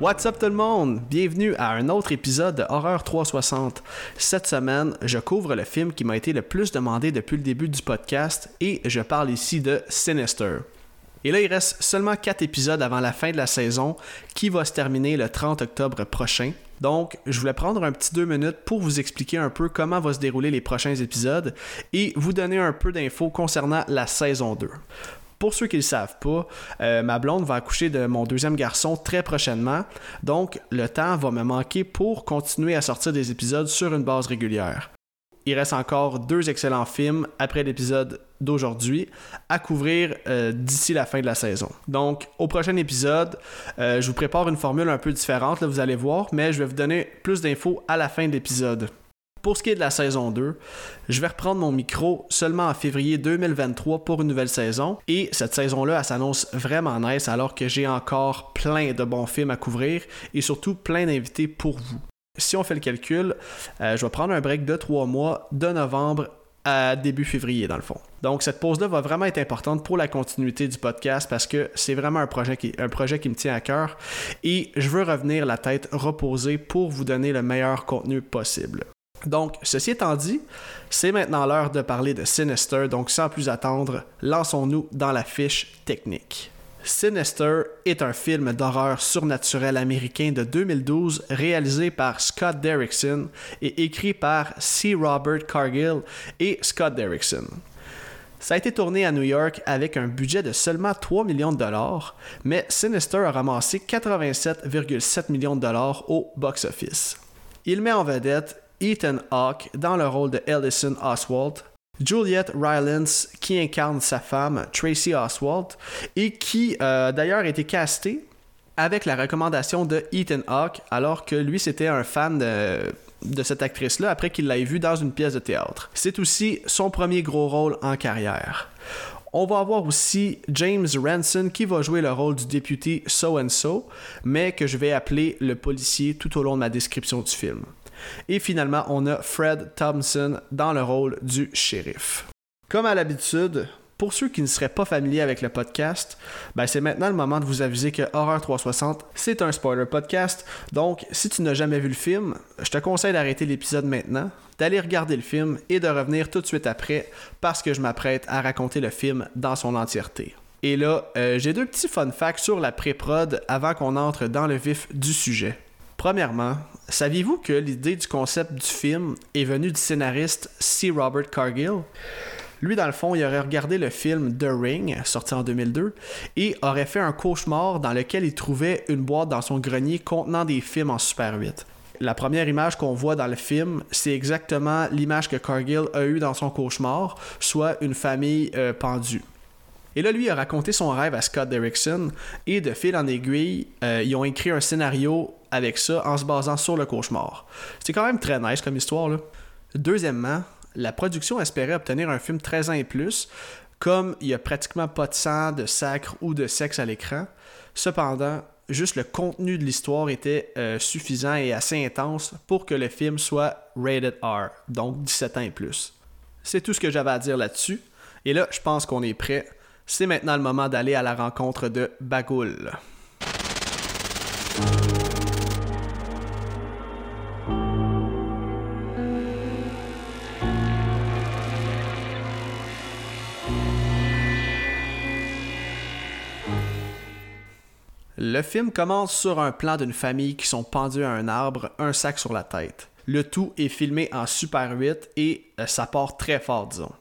What's up tout le monde? Bienvenue à un autre épisode de Horreur 360. Cette semaine, je couvre le film qui m'a été le plus demandé depuis le début du podcast et je parle ici de Sinister. Et là, il reste seulement 4 épisodes avant la fin de la saison qui va se terminer le 30 octobre prochain. Donc, je voulais prendre un petit deux minutes pour vous expliquer un peu comment vont se dérouler les prochains épisodes et vous donner un peu d'infos concernant la saison 2. Pour ceux qui ne le savent pas, euh, ma blonde va accoucher de mon deuxième garçon très prochainement, donc le temps va me manquer pour continuer à sortir des épisodes sur une base régulière. Il reste encore deux excellents films après l'épisode d'aujourd'hui à couvrir euh, d'ici la fin de la saison. Donc, au prochain épisode, euh, je vous prépare une formule un peu différente, là, vous allez voir, mais je vais vous donner plus d'infos à la fin de l'épisode. Pour ce qui est de la saison 2, je vais reprendre mon micro seulement en février 2023 pour une nouvelle saison. Et cette saison-là, elle s'annonce vraiment nice alors que j'ai encore plein de bons films à couvrir et surtout plein d'invités pour vous. Si on fait le calcul, euh, je vais prendre un break de 3 mois de novembre à début février dans le fond. Donc cette pause-là va vraiment être importante pour la continuité du podcast parce que c'est vraiment un projet, qui, un projet qui me tient à cœur et je veux revenir la tête reposée pour vous donner le meilleur contenu possible. Donc, ceci étant dit, c'est maintenant l'heure de parler de Sinister, donc sans plus attendre, lançons-nous dans la fiche technique. Sinister est un film d'horreur surnaturel américain de 2012 réalisé par Scott Derrickson et écrit par C. Robert Cargill et Scott Derrickson. Ça a été tourné à New York avec un budget de seulement 3 millions de dollars, mais Sinister a ramassé 87,7 millions de dollars au box-office. Il met en vedette Ethan Hawke dans le rôle de Ellison Oswald, Juliette Rylance qui incarne sa femme Tracy Oswald et qui euh, d'ailleurs a été castée avec la recommandation de Ethan Hawke alors que lui c'était un fan de, cette actrice-là après qu'il l'ait vue dans une pièce de théâtre. C'est aussi son premier gros rôle en carrière. On va avoir aussi James Ranson qui va jouer le rôle du député So and So, mais que je vais appeler le policier tout au long de ma description du film. Et finalement, on a Fred Thompson dans le rôle du shérif. Comme à l'habitude, pour ceux qui ne seraient pas familiers avec le podcast, ben c'est maintenant le moment de vous aviser que Horror 360, c'est un spoiler podcast. Donc, si tu n'as jamais vu le film, je te conseille d'arrêter l'épisode maintenant, d'aller regarder le film et de revenir tout de suite après parce que je m'apprête à raconter le film dans son entièreté. Et là, euh, j'ai deux petits fun facts sur la pré-prod avant qu'on entre dans le vif du sujet. Premièrement, saviez-vous que l'idée du concept du film est venue du scénariste C. Robert Cargill? Lui, dans le fond, il aurait regardé le film The Ring, sorti en 2002, et aurait fait un cauchemar dans lequel il trouvait une boîte dans son grenier contenant des films en Super 8. La première image qu'on voit dans le film, c'est exactement l'image que Cargill a eue dans son cauchemar, soit une famille euh, pendue. Et là, lui a raconté son rêve à Scott Derrickson et de fil en aiguille, euh, ils ont écrit un scénario avec ça en se basant sur le cauchemar. C'est quand même très nice comme histoire. Là. Deuxièmement, la production espérait obtenir un film 13 ans et plus, comme il n'y a pratiquement pas de sang, de sacre ou de sexe à l'écran. Cependant, juste le contenu de l'histoire était euh, suffisant et assez intense pour que le film soit rated R, donc 17 ans et plus. C'est tout ce que j'avais à dire là-dessus. Et là, je pense qu'on est prêt c'est maintenant le moment d'aller à la rencontre de Bagoul. Le film commence sur un plan d'une famille qui sont pendus à un arbre, un sac sur la tête. Le tout est filmé en Super 8 et euh, ça part très fort, disons.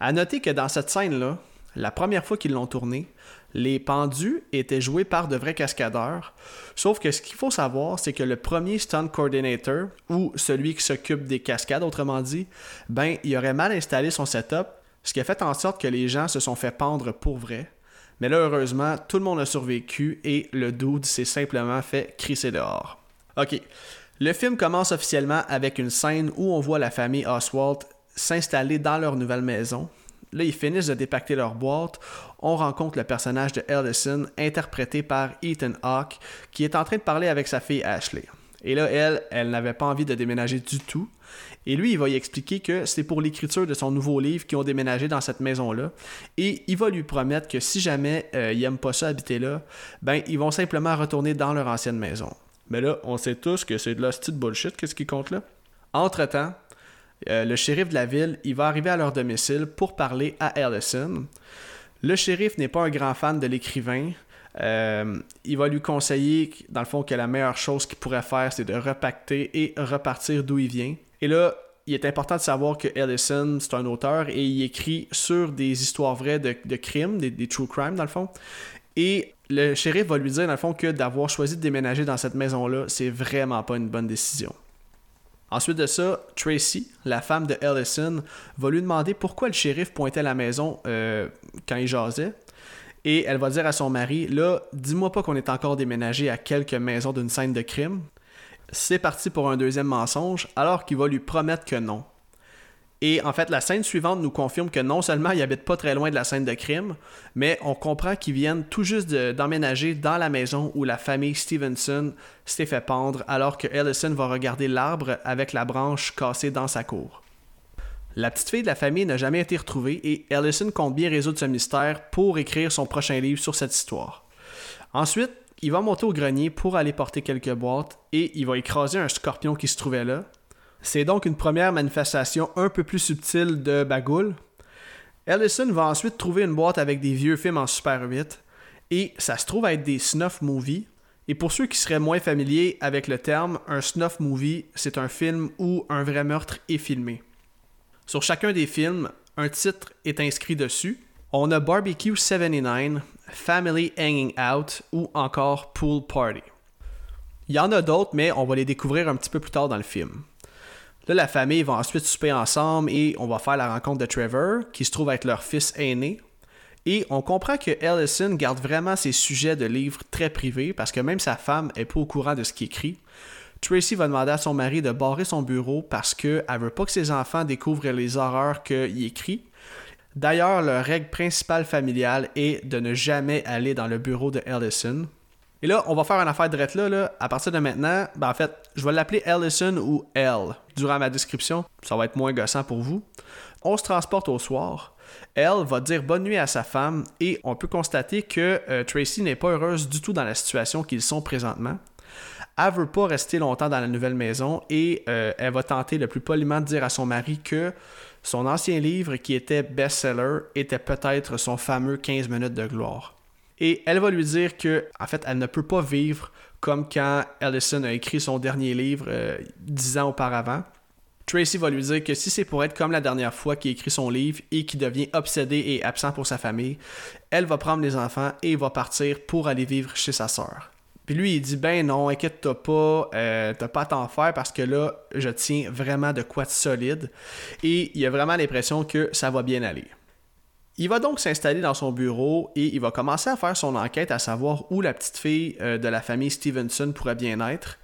À noter que dans cette scène-là, la première fois qu'ils l'ont tourné, les pendus étaient joués par de vrais cascadeurs. Sauf que ce qu'il faut savoir, c'est que le premier stunt coordinator, ou celui qui s'occupe des cascades, autrement dit, ben, il aurait mal installé son setup, ce qui a fait en sorte que les gens se sont fait pendre pour vrai. Mais là, heureusement, tout le monde a survécu et le dude s'est simplement fait crisser dehors. Ok. Le film commence officiellement avec une scène où on voit la famille Oswald s'installer dans leur nouvelle maison, Là, ils finissent de dépacter leur boîte. On rencontre le personnage de Ellison, interprété par Ethan Hawke, qui est en train de parler avec sa fille Ashley. Et là, elle, elle n'avait pas envie de déménager du tout. Et lui, il va y expliquer que c'est pour l'écriture de son nouveau livre qu'ils ont déménagé dans cette maison-là. Et il va lui promettre que si jamais euh, il n'aime pas ça habiter là, ben ils vont simplement retourner dans leur ancienne maison. Mais là, on sait tous que c'est de la petite bullshit, qu'est-ce qui compte là? Entre-temps, euh, le shérif de la ville, il va arriver à leur domicile pour parler à Ellison. Le shérif n'est pas un grand fan de l'écrivain. Euh, il va lui conseiller, dans le fond, que la meilleure chose qu'il pourrait faire, c'est de repacter et repartir d'où il vient. Et là, il est important de savoir que Ellison, c'est un auteur et il écrit sur des histoires vraies de, crimes, des, true crimes, dans le fond. Et le shérif va lui dire, dans le fond, que d'avoir choisi de déménager dans cette maison-là, c'est vraiment pas une bonne décision. Ensuite de ça, Tracy, la femme de Ellison, va lui demander pourquoi le shérif pointait la maison euh, quand il jasait. Et elle va dire à son mari Là, dis-moi pas qu'on est encore déménagé à quelques maisons d'une scène de crime. C'est parti pour un deuxième mensonge, alors qu'il va lui promettre que non. Et en fait, la scène suivante nous confirme que non seulement ils habitent pas très loin de la scène de crime, mais on comprend qu'ils viennent tout juste d'emménager dans la maison où la famille Stevenson s'est fait pendre, alors que Ellison va regarder l'arbre avec la branche cassée dans sa cour. La petite fille de la famille n'a jamais été retrouvée et Ellison compte bien résoudre ce mystère pour écrire son prochain livre sur cette histoire. Ensuite, il va monter au grenier pour aller porter quelques boîtes et il va écraser un scorpion qui se trouvait là, c'est donc une première manifestation un peu plus subtile de Bagoul. Ellison va ensuite trouver une boîte avec des vieux films en Super 8 et ça se trouve être des snuff movies. Et pour ceux qui seraient moins familiers avec le terme, un snuff movie, c'est un film où un vrai meurtre est filmé. Sur chacun des films, un titre est inscrit dessus. On a Barbecue 79, Family Hanging Out ou encore Pool Party. Il y en a d'autres, mais on va les découvrir un petit peu plus tard dans le film. Là, la famille va ensuite souper ensemble et on va faire la rencontre de Trevor, qui se trouve être leur fils aîné. Et on comprend que Ellison garde vraiment ses sujets de livres très privés parce que même sa femme est pas au courant de ce qu'il écrit. Tracy va demander à son mari de barrer son bureau parce qu'elle veut pas que ses enfants découvrent les horreurs qu'il écrit. D'ailleurs, leur règle principale familiale est de ne jamais aller dans le bureau de Ellison. Et là, on va faire une affaire de là, là. À partir de maintenant, ben en fait, je vais l'appeler Ellison ou L durant ma description. Ça va être moins gossant pour vous. On se transporte au soir. Elle va dire bonne nuit à sa femme et on peut constater que euh, Tracy n'est pas heureuse du tout dans la situation qu'ils sont présentement. Elle veut pas rester longtemps dans la nouvelle maison et euh, elle va tenter le plus poliment de dire à son mari que son ancien livre qui était best-seller était peut-être son fameux 15 minutes de gloire. Et elle va lui dire que, en fait, elle ne peut pas vivre comme quand Ellison a écrit son dernier livre euh, dix ans auparavant. Tracy va lui dire que si c'est pour être comme la dernière fois qu'il écrit son livre et qu'il devient obsédé et absent pour sa famille, elle va prendre les enfants et va partir pour aller vivre chez sa sœur. Puis lui, il dit Ben non, inquiète-toi pas, euh, t'as pas à t'en faire parce que là, je tiens vraiment de quoi de solide. Et il a vraiment l'impression que ça va bien aller. Il va donc s'installer dans son bureau et il va commencer à faire son enquête à savoir où la petite fille euh, de la famille Stevenson pourrait bien être.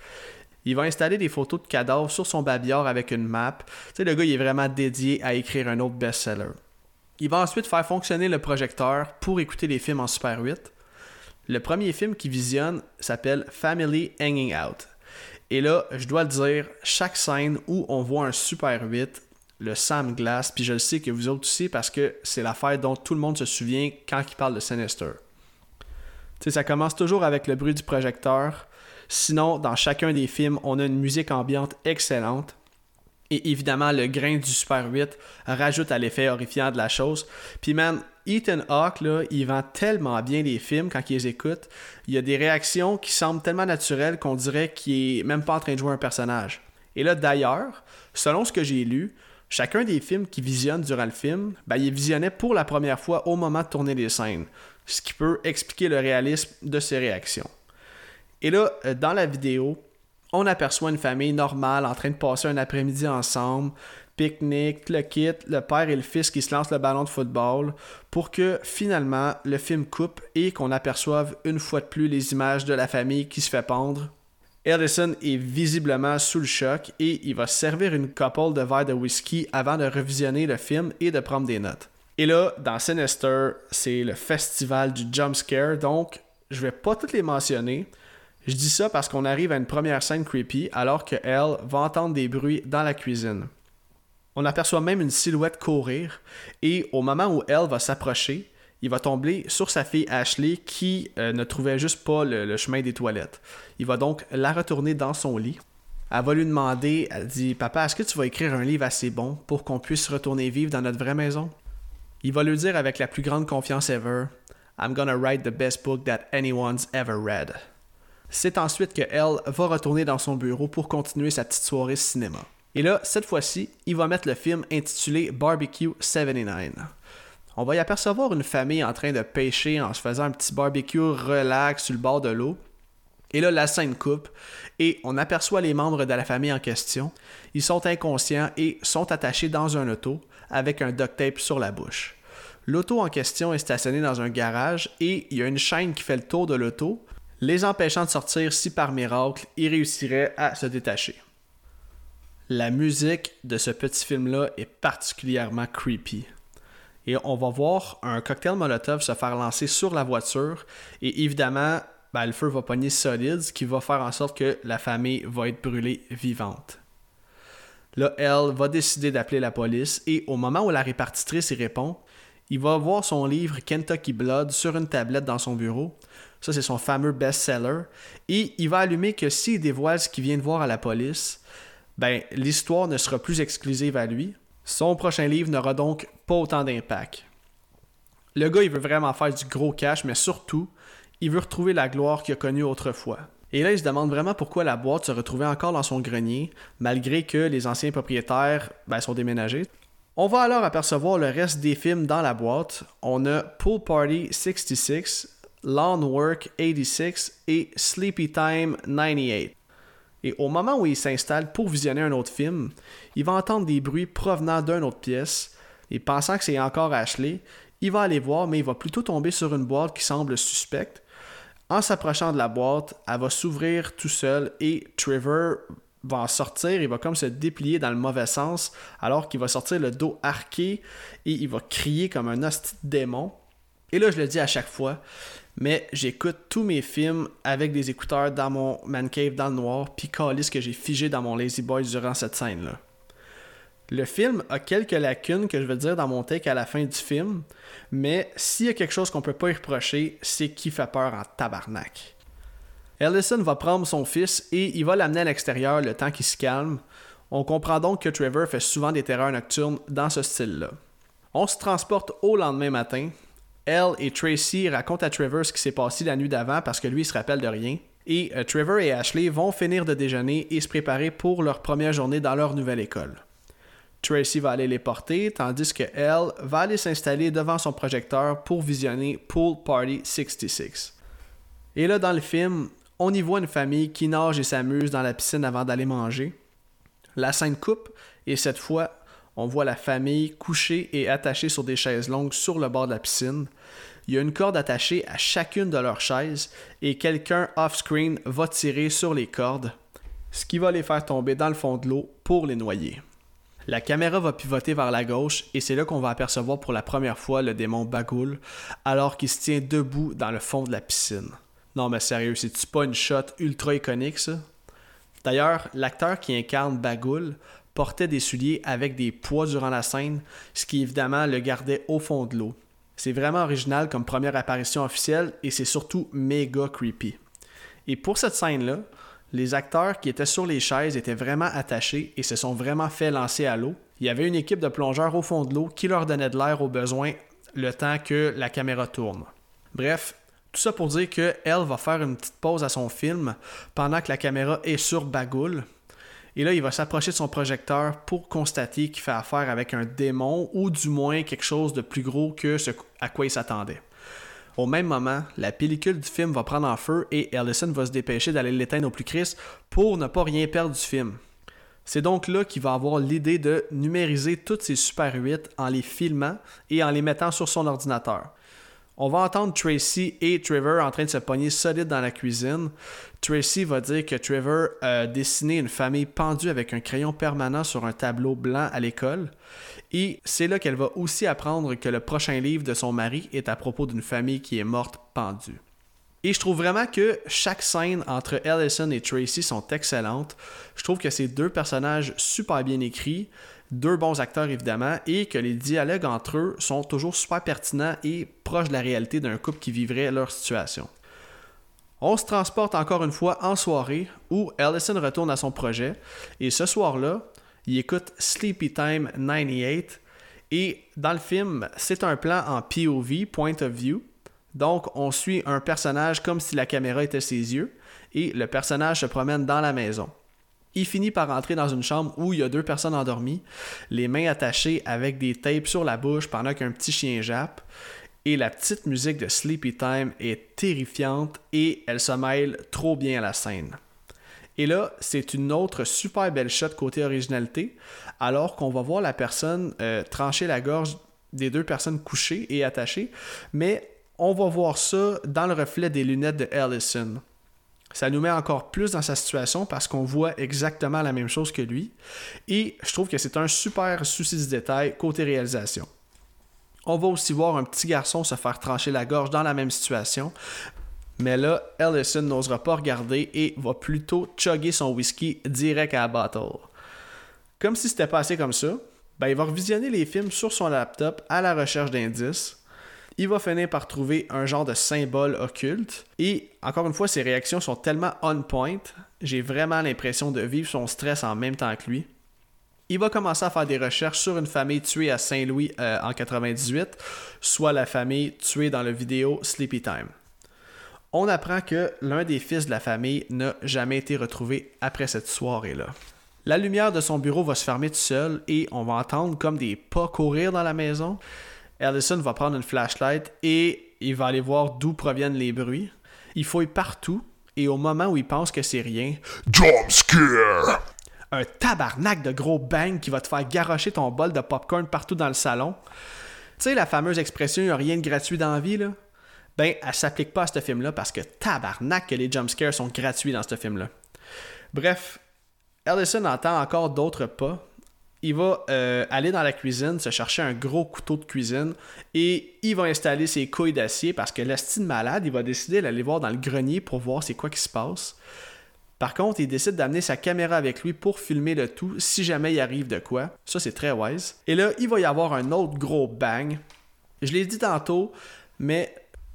Il va installer des photos de cadavres sur son babillard avec une map. Tu sais, le gars, il est vraiment dédié à écrire un autre best-seller. Il va ensuite faire fonctionner le projecteur pour écouter les films en Super 8. Le premier film qu'il visionne s'appelle Family Hanging Out. Et là, je dois le dire, chaque scène où on voit un Super 8, le Sam Glass, puis je le sais que vous autres aussi parce que c'est l'affaire dont tout le monde se souvient quand il parle de Sinister. sais, ça commence toujours avec le bruit du projecteur. Sinon, dans chacun des films, on a une musique ambiante excellente. Et évidemment, le grain du Super 8 rajoute à l'effet horrifiant de la chose. Puis man, Ethan Hawke, là, il vend tellement bien les films quand il les écoute. Il y a des réactions qui semblent tellement naturelles qu'on dirait qu'il est même pas en train de jouer un personnage. Et là, d'ailleurs, selon ce que j'ai lu, Chacun des films qu'il visionne durant le film, ben, il visionnait pour la première fois au moment de tourner les scènes, ce qui peut expliquer le réalisme de ses réactions. Et là, euh, dans la vidéo, on aperçoit une famille normale en train de passer un après-midi ensemble, pique-nique, le kit, le père et le fils qui se lancent le ballon de football, pour que finalement le film coupe et qu'on aperçoive une fois de plus les images de la famille qui se fait pendre Ellison est visiblement sous le choc et il va servir une couple de verres de whisky avant de revisionner le film et de prendre des notes. Et là, dans Sinister, c'est le festival du jump scare, donc je vais pas toutes les mentionner. Je dis ça parce qu'on arrive à une première scène creepy alors que Elle va entendre des bruits dans la cuisine. On aperçoit même une silhouette courir et au moment où Elle va s'approcher, il va tomber sur sa fille Ashley qui euh, ne trouvait juste pas le, chemin des toilettes. Il va donc la retourner dans son lit. Elle va lui demander, elle dit Papa, est-ce que tu vas écrire un livre assez bon pour qu'on puisse retourner vivre dans notre vraie maison Il va lui dire avec la plus grande confiance ever I'm gonna write the best book that anyone's ever read. C'est ensuite que elle va retourner dans son bureau pour continuer sa petite soirée cinéma. Et là, cette fois-ci, il va mettre le film intitulé Barbecue 79. On va y apercevoir une famille en train de pêcher en se faisant un petit barbecue relax sur le bord de l'eau. Et là, la scène coupe et on aperçoit les membres de la famille en question. Ils sont inconscients et sont attachés dans un auto avec un duct tape sur la bouche. L'auto en question est stationnée dans un garage et il y a une chaîne qui fait le tour de l'auto, les empêchant de sortir si par miracle ils réussiraient à se détacher. La musique de ce petit film-là est particulièrement creepy. Et on va voir un cocktail Molotov se faire lancer sur la voiture. Et évidemment, ben, le feu va pogner solide, ce qui va faire en sorte que la famille va être brûlée vivante. Là, elle va décider d'appeler la police et au moment où la répartitrice y répond, il va voir son livre Kentucky Blood sur une tablette dans son bureau. Ça, c'est son fameux best-seller. Et il va allumer que s'il dévoile ce qu'il vient de voir à la police, ben, l'histoire ne sera plus exclusive à lui. Son prochain livre n'aura donc pas autant d'impact. Le gars, il veut vraiment faire du gros cash, mais surtout, il veut retrouver la gloire qu'il a connue autrefois. Et là, il se demande vraiment pourquoi la boîte se retrouvait encore dans son grenier, malgré que les anciens propriétaires ben, sont déménagés. On va alors apercevoir le reste des films dans la boîte. On a Pool Party 66, Lawn Work 86 et Sleepy Time 98. Et au moment où il s'installe pour visionner un autre film, il va entendre des bruits provenant d'une autre pièce, et pensant que c'est encore Ashley, il va aller voir, mais il va plutôt tomber sur une boîte qui semble suspecte. En s'approchant de la boîte, elle va s'ouvrir tout seul et Trevor va en sortir, il va comme se déplier dans le mauvais sens, alors qu'il va sortir le dos arqué et il va crier comme un hostie démon. Et là, je le dis à chaque fois, mais j'écoute tous mes films avec des écouteurs dans mon man cave dans le noir, puis ce que j'ai figé dans mon Lazy Boy durant cette scène-là. Le film a quelques lacunes que je vais dire dans mon take à la fin du film, mais s'il y a quelque chose qu'on peut pas y reprocher, c'est qu'il fait peur en tabarnak. Ellison va prendre son fils et il va l'amener à l'extérieur le temps qu'il se calme. On comprend donc que Trevor fait souvent des terreurs nocturnes dans ce style-là. On se transporte au lendemain matin, elle et Tracy racontent à Trevor ce qui s'est passé la nuit d'avant parce que lui, se rappelle de rien. Et euh, Trevor et Ashley vont finir de déjeuner et se préparer pour leur première journée dans leur nouvelle école. Tracy va aller les porter, tandis que elle va aller s'installer devant son projecteur pour visionner Pool Party 66. Et là, dans le film, on y voit une famille qui nage et s'amuse dans la piscine avant d'aller manger. La scène coupe, et cette fois, on voit la famille couchée et attachée sur des chaises longues sur le bord de la piscine. Il y a une corde attachée à chacune de leurs chaises et quelqu'un off-screen va tirer sur les cordes, ce qui va les faire tomber dans le fond de l'eau pour les noyer. La caméra va pivoter vers la gauche et c'est là qu'on va apercevoir pour la première fois le démon Bagoul alors qu'il se tient debout dans le fond de la piscine. Non mais sérieux, c'est-tu pas une shot ultra iconique ça? D'ailleurs, l'acteur qui incarne Bagoul portait des souliers avec des poids durant la scène, ce qui évidemment le gardait au fond de l'eau. C'est vraiment original comme première apparition officielle et c'est surtout méga creepy. Et pour cette scène-là, les acteurs qui étaient sur les chaises étaient vraiment attachés et se sont vraiment fait lancer à l'eau. Il y avait une équipe de plongeurs au fond de l'eau qui leur donnait de l'air au besoin le temps que la caméra tourne. Bref, tout ça pour dire qu'elle va faire une petite pause à son film pendant que la caméra est sur Bagoul et là, il va s'approcher de son projecteur pour constater qu'il fait affaire avec un démon ou du moins quelque chose de plus gros que ce à quoi il s'attendait. Au même moment, la pellicule du film va prendre en feu et Ellison va se dépêcher d'aller l'éteindre au plus crisse pour ne pas rien perdre du film. C'est donc là qu'il va avoir l'idée de numériser toutes ces Super 8 en les filmant et en les mettant sur son ordinateur. On va entendre Tracy et Trevor en train de se pogner solide dans la cuisine. Tracy va dire que Trevor a dessiné une famille pendue avec un crayon permanent sur un tableau blanc à l'école. Et c'est là qu'elle va aussi apprendre que le prochain livre de son mari est à propos d'une famille qui est morte pendue. Et je trouve vraiment que chaque scène entre Ellison et Tracy sont excellentes. Je trouve que c'est deux personnages super bien écrits, deux bons acteurs évidemment, et que les dialogues entre eux sont toujours super pertinents et proches de la réalité d'un couple qui vivrait leur situation. On se transporte encore une fois en soirée où Ellison retourne à son projet et ce soir-là, il écoute Sleepy Time 98 et dans le film, c'est un plan en POV, point of view. Donc, on suit un personnage comme si la caméra était ses yeux et le personnage se promène dans la maison. Il finit par entrer dans une chambre où il y a deux personnes endormies, les mains attachées avec des tapes sur la bouche pendant qu'un petit chien jappe. Et la petite musique de Sleepy Time est terrifiante et elle se mêle trop bien à la scène. Et là, c'est une autre super belle shot côté originalité, alors qu'on va voir la personne euh, trancher la gorge des deux personnes couchées et attachées, mais on va voir ça dans le reflet des lunettes de Allison. Ça nous met encore plus dans sa situation parce qu'on voit exactement la même chose que lui. Et je trouve que c'est un super souci de détail côté réalisation. On va aussi voir un petit garçon se faire trancher la gorge dans la même situation. Mais là, Ellison n'osera pas regarder et va plutôt chugger son whisky direct à la bottle. Comme si c'était pas assez comme ça, ben il va revisionner les films sur son laptop à la recherche d'indices il va finir par trouver un genre de symbole occulte. Et encore une fois, ses réactions sont tellement on point, j'ai vraiment l'impression de vivre son stress en même temps que lui. Il va commencer à faire des recherches sur une famille tuée à Saint-Louis euh, en 98, soit la famille tuée dans la vidéo Sleepy Time. On apprend que l'un des fils de la famille n'a jamais été retrouvé après cette soirée-là. La lumière de son bureau va se fermer tout seul et on va entendre comme des pas courir dans la maison. Allison va prendre une flashlight et il va aller voir d'où proviennent les bruits. Il fouille partout et au moment où il pense que c'est rien, Jump scare! Un tabarnak de gros bang qui va te faire garocher ton bol de popcorn partout dans le salon. Tu sais, la fameuse expression, il a rien de gratuit dans la vie, là? Ben, elle s'applique pas à ce film-là parce que tabarnak que les jumpscares sont gratuits dans ce film-là. Bref, Allison entend encore d'autres pas il va euh, aller dans la cuisine, se chercher un gros couteau de cuisine et il va installer ses couilles d'acier parce que l'estime malade, il va décider d'aller voir dans le grenier pour voir c'est quoi qui se passe. Par contre, il décide d'amener sa caméra avec lui pour filmer le tout si jamais il arrive de quoi. Ça, c'est très wise. Et là, il va y avoir un autre gros bang. Je l'ai dit tantôt, mais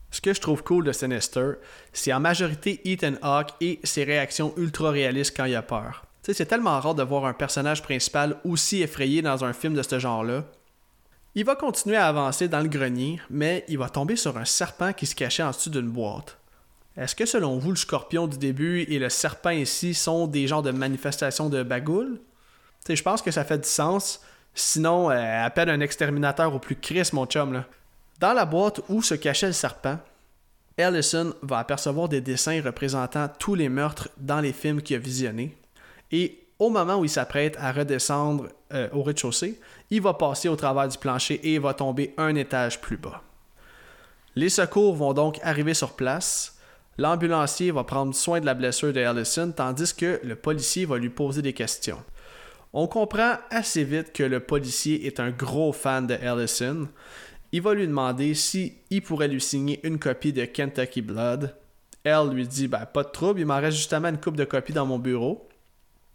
ce que je trouve cool de Sinister, c'est en majorité Ethan Hawke et ses réactions ultra réalistes quand il a peur c'est tellement rare de voir un personnage principal aussi effrayé dans un film de ce genre-là. Il va continuer à avancer dans le grenier, mais il va tomber sur un serpent qui se cachait en dessous d'une boîte. Est-ce que selon vous, le scorpion du début et le serpent ici sont des genres de manifestations de bagoule? Je pense que ça fait du sens. Sinon, euh, appelle un exterminateur au plus Chris, mon chum. Dans la boîte où se cachait le serpent, Ellison va apercevoir des dessins représentant tous les meurtres dans les films qu'il a visionnés. Et au moment où il s'apprête à redescendre euh, au rez-de-chaussée, il va passer au travers du plancher et va tomber un étage plus bas. Les secours vont donc arriver sur place. L'ambulancier va prendre soin de la blessure de Allison tandis que le policier va lui poser des questions. On comprend assez vite que le policier est un gros fan de Allison. Il va lui demander si il pourrait lui signer une copie de Kentucky Blood. Elle lui dit ben, pas de trouble, il m'en reste justement une coupe de copies dans mon bureau.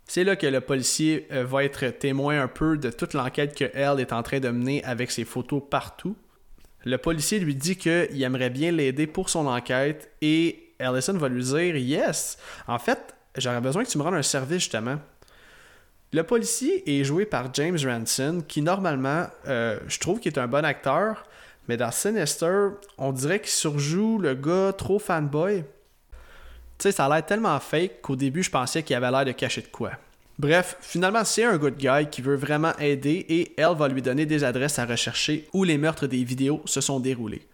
C'est là que le policier euh, va être témoin un peu de toute l'enquête que Elle est en train de mener avec ses photos partout. Le policier lui dit qu'il aimerait bien l'aider pour son enquête et Allison va lui dire Yes, en fait, j'aurais besoin que tu me rendes un service justement. Le policier est joué par James Ranson, qui normalement, euh, je trouve qu'il est un bon acteur, mais dans Sinister, on dirait qu'il surjoue le gars trop fanboy. Ça a l'air tellement fake qu'au début, je pensais qu'il avait l'air de cacher de quoi. Bref, finalement, c'est un good guy qui veut vraiment aider et elle va lui donner des adresses à rechercher où les meurtres des vidéos se sont déroulés.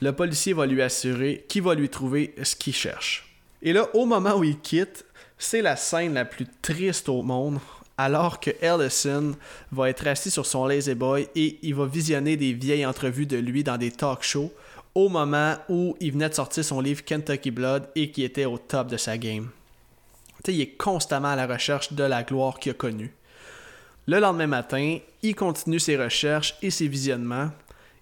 Le policier va lui assurer qu'il va lui trouver ce qu'il cherche. Et là, au moment où il quitte, c'est la scène la plus triste au monde, alors que Ellison va être assis sur son lazy boy et il va visionner des vieilles entrevues de lui dans des talk shows au moment où il venait de sortir son livre Kentucky Blood et qui était au top de sa game. il est constamment à la recherche de la gloire qu'il a connue. Le lendemain matin, il continue ses recherches et ses visionnements.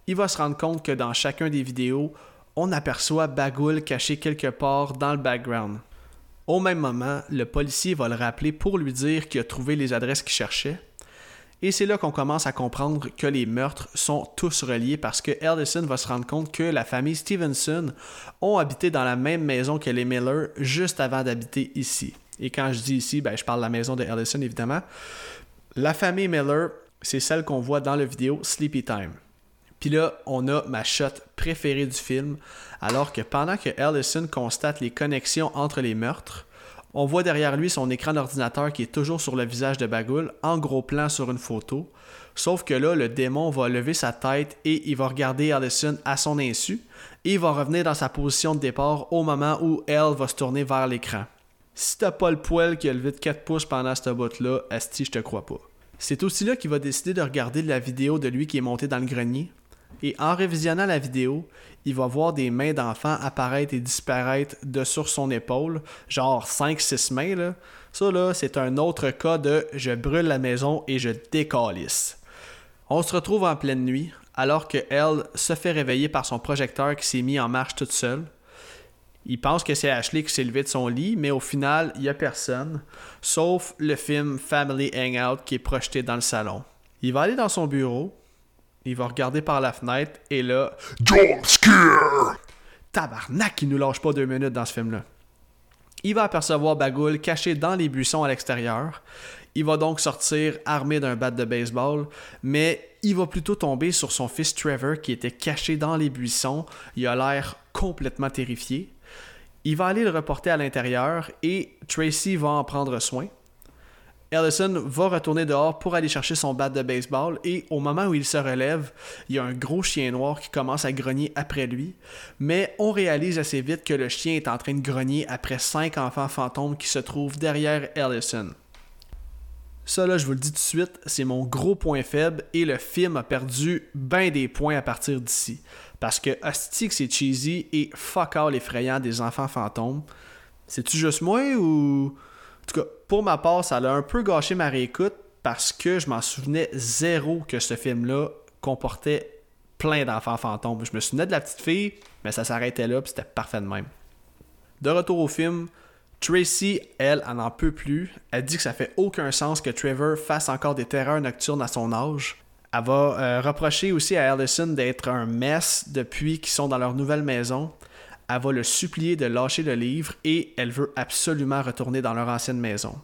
Il va se rendre compte que dans chacun des vidéos, on aperçoit Bagoul caché quelque part dans le background. Au même moment, le policier va le rappeler pour lui dire qu'il a trouvé les adresses qu'il cherchait. Et c'est là qu'on commence à comprendre que les meurtres sont tous reliés parce que Ellison va se rendre compte que la famille Stevenson ont habité dans la même maison que les Miller juste avant d'habiter ici. Et quand je dis ici, ben, je parle de la maison de Ellison évidemment. La famille Miller, c'est celle qu'on voit dans la vidéo Sleepy Time. Puis là, on a ma shot préférée du film, alors que pendant que Ellison constate les connexions entre les meurtres, on voit derrière lui son écran d'ordinateur qui est toujours sur le visage de Bagoul, en gros plan sur une photo. Sauf que là, le démon va lever sa tête et il va regarder Ellison à son insu, et il va revenir dans sa position de départ au moment où elle va se tourner vers l'écran. Si t'as pas le poil qui a levé de 4 pouces pendant ce bout-là, Asti, je te crois pas. C'est aussi là qu'il va décider de regarder la vidéo de lui qui est monté dans le grenier, et en révisionnant la vidéo, il va voir des mains d'enfants apparaître et disparaître de sur son épaule, genre 5-6 mains. Là. Ça, là, c'est un autre cas de je brûle la maison et je décalisse. On se retrouve en pleine nuit, alors que elle se fait réveiller par son projecteur qui s'est mis en marche toute seule. Il pense que c'est Ashley qui s'est levé de son lit, mais au final, il n'y a personne, sauf le film Family Hangout qui est projeté dans le salon. Il va aller dans son bureau, il va regarder par la fenêtre et là. Jump scare! Tabarnak, il nous lâche pas deux minutes dans ce film-là. Il va apercevoir Bagoul caché dans les buissons à l'extérieur. Il va donc sortir armé d'un bat de baseball, mais il va plutôt tomber sur son fils Trevor qui était caché dans les buissons. Il a l'air complètement terrifié. Il va aller le reporter à l'intérieur et Tracy va en prendre soin. Ellison va retourner dehors pour aller chercher son bat de baseball et au moment où il se relève, il y a un gros chien noir qui commence à grogner après lui, mais on réalise assez vite que le chien est en train de grogner après cinq enfants fantômes qui se trouvent derrière Ellison. Ça là, je vous le dis tout de suite, c'est mon gros point faible et le film a perdu bien des points à partir d'ici. Parce que hostie c'est cheesy et fuck all effrayant des enfants fantômes. C'est-tu juste moi ou... En tout cas, pour ma part, ça a un peu gâché ma réécoute parce que je m'en souvenais zéro que ce film-là comportait plein d'enfants fantômes. Je me souvenais de la petite fille, mais ça s'arrêtait là, puis c'était parfait de même. De retour au film, Tracy, elle, en en peut plus. Elle dit que ça fait aucun sens que Trevor fasse encore des terreurs nocturnes à son âge. Elle va euh, reprocher aussi à Allison d'être un mess depuis qu'ils sont dans leur nouvelle maison elle va le supplier de lâcher le livre et elle veut absolument retourner dans leur ancienne maison.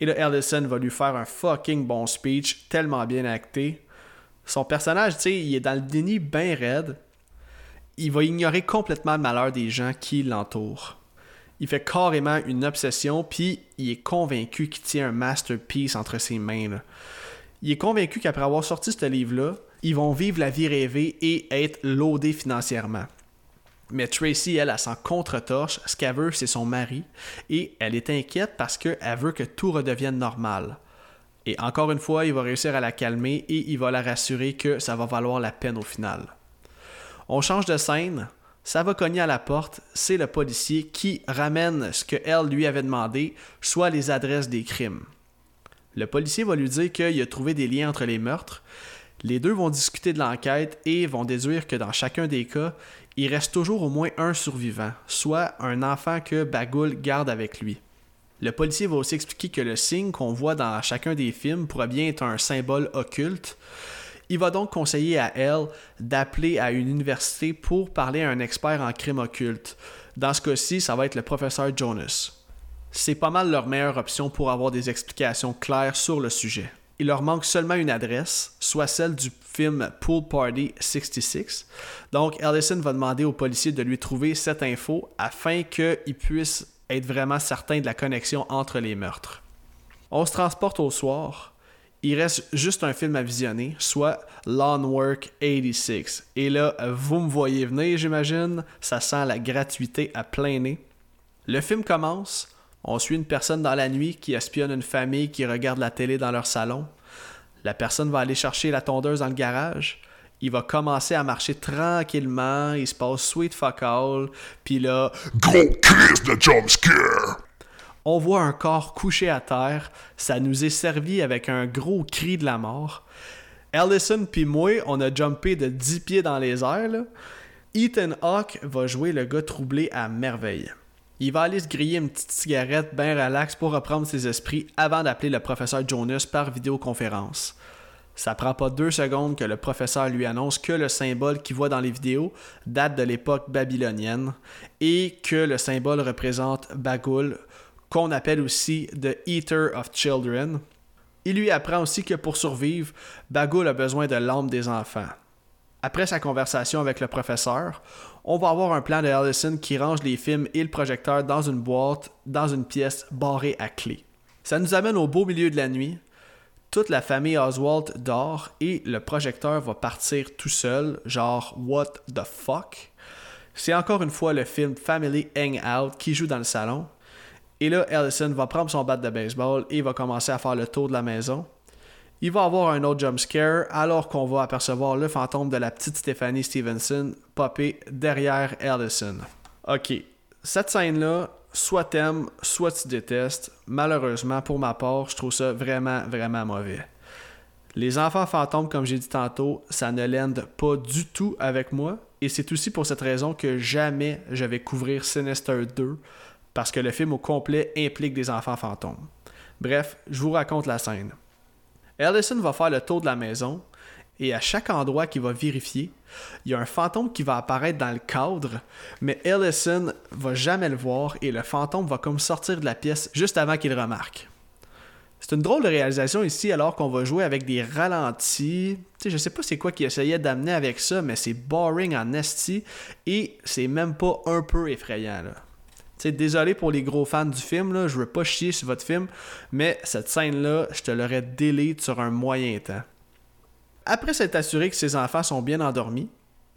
Et là, Ellison va lui faire un fucking bon speech, tellement bien acté. Son personnage, tu sais, il est dans le déni bien raide. Il va ignorer complètement le malheur des gens qui l'entourent. Il fait carrément une obsession, puis il est convaincu qu'il tient un masterpiece entre ses mains. Il est convaincu qu'après avoir sorti ce livre-là, ils vont vivre la vie rêvée et être loadés financièrement. Mais Tracy, elle, elle s'en contre-torche. Ce qu'elle veut, c'est son mari. Et elle est inquiète parce qu'elle veut que tout redevienne normal. Et encore une fois, il va réussir à la calmer et il va la rassurer que ça va valoir la peine au final. On change de scène. Ça va cogner à la porte. C'est le policier qui ramène ce que elle lui avait demandé, soit les adresses des crimes. Le policier va lui dire qu'il a trouvé des liens entre les meurtres. Les deux vont discuter de l'enquête et vont déduire que dans chacun des cas, il reste toujours au moins un survivant, soit un enfant que Bagoul garde avec lui. Le policier va aussi expliquer que le signe qu'on voit dans chacun des films pourrait bien être un symbole occulte. Il va donc conseiller à elle d'appeler à une université pour parler à un expert en crime occulte. Dans ce cas-ci, ça va être le professeur Jonas. C'est pas mal leur meilleure option pour avoir des explications claires sur le sujet il leur manque seulement une adresse, soit celle du film Pool Party 66. Donc, Ellison va demander au policier de lui trouver cette info afin qu'il puisse être vraiment certain de la connexion entre les meurtres. On se transporte au soir. Il reste juste un film à visionner, soit Lawn Work 86. Et là, vous me voyez venir, j'imagine. Ça sent la gratuité à plein nez. Le film commence. On suit une personne dans la nuit qui espionne une famille qui regarde la télé dans leur salon. La personne va aller chercher la tondeuse dans le garage. Il va commencer à marcher tranquillement. Il se passe sweet fuck all. Puis là. Gros crise de jump scare! On voit un corps couché à terre. Ça nous est servi avec un gros cri de la mort. Allison puis moi, on a jumpé de 10 pieds dans les airs. Ethan Hawke va jouer le gars troublé à merveille. Il va aller se griller une petite cigarette bien relax pour reprendre ses esprits avant d'appeler le professeur Jonas par vidéoconférence. Ça prend pas deux secondes que le professeur lui annonce que le symbole qu'il voit dans les vidéos date de l'époque babylonienne et que le symbole représente Bagul, qu'on appelle aussi The Eater of Children. Il lui apprend aussi que pour survivre, Bagul a besoin de l'âme des enfants. Après sa conversation avec le professeur, on va avoir un plan de Allison qui range les films et le projecteur dans une boîte, dans une pièce barrée à clé. Ça nous amène au beau milieu de la nuit. Toute la famille Oswald dort et le projecteur va partir tout seul, genre What the fuck? C'est encore une fois le film Family Hangout qui joue dans le salon. Et là, Allison va prendre son bat de baseball et va commencer à faire le tour de la maison. Il va avoir un autre jump scare alors qu'on va apercevoir le fantôme de la petite Stephanie Stevenson popper derrière Allison. Ok, cette scène-là, soit t'aimes, soit tu détestes. Malheureusement, pour ma part, je trouve ça vraiment, vraiment mauvais. Les enfants fantômes, comme j'ai dit tantôt, ça ne l'aide pas du tout avec moi. Et c'est aussi pour cette raison que jamais je vais couvrir Sinister 2, parce que le film au complet implique des enfants fantômes. Bref, je vous raconte la scène. Ellison va faire le tour de la maison et à chaque endroit qu'il va vérifier, il y a un fantôme qui va apparaître dans le cadre, mais Ellison va jamais le voir et le fantôme va comme sortir de la pièce juste avant qu'il remarque. C'est une drôle de réalisation ici alors qu'on va jouer avec des ralentis. Sais, je sais pas c'est quoi qu'il essayait d'amener avec ça, mais c'est boring en esti et c'est même pas un peu effrayant là désolé pour les gros fans du film, là, je veux pas chier sur votre film, mais cette scène-là, je te l'aurais délite sur un moyen temps. Après s'être assuré que ses enfants sont bien endormis,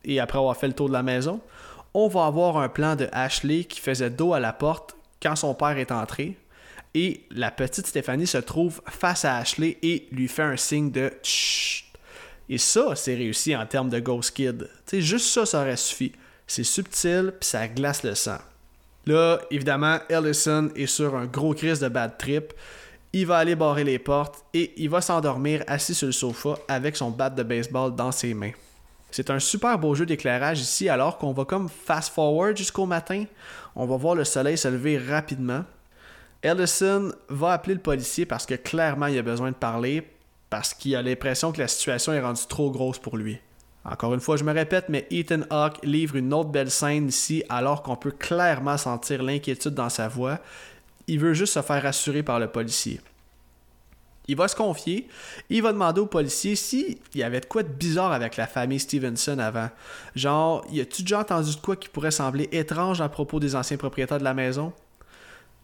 et après avoir fait le tour de la maison, on va avoir un plan de Ashley qui faisait dos à la porte quand son père est entré, et la petite Stéphanie se trouve face à Ashley et lui fait un signe de Chut. Et ça, c'est réussi en termes de Ghost Kid. sais, juste ça, ça aurait suffi. C'est subtil, puis ça glace le sang. Là, évidemment, Ellison est sur un gros crise de bad trip. Il va aller barrer les portes et il va s'endormir assis sur le sofa avec son bat de baseball dans ses mains. C'est un super beau jeu d'éclairage ici alors qu'on va comme fast forward jusqu'au matin. On va voir le soleil se lever rapidement. Ellison va appeler le policier parce que clairement il a besoin de parler parce qu'il a l'impression que la situation est rendue trop grosse pour lui. Encore une fois, je me répète, mais Ethan Hawke livre une autre belle scène ici alors qu'on peut clairement sentir l'inquiétude dans sa voix. Il veut juste se faire rassurer par le policier. Il va se confier, il va demander au policier s'il y avait de quoi de bizarre avec la famille Stevenson avant. Genre, y a-tu déjà entendu de quoi qui pourrait sembler étrange à propos des anciens propriétaires de la maison?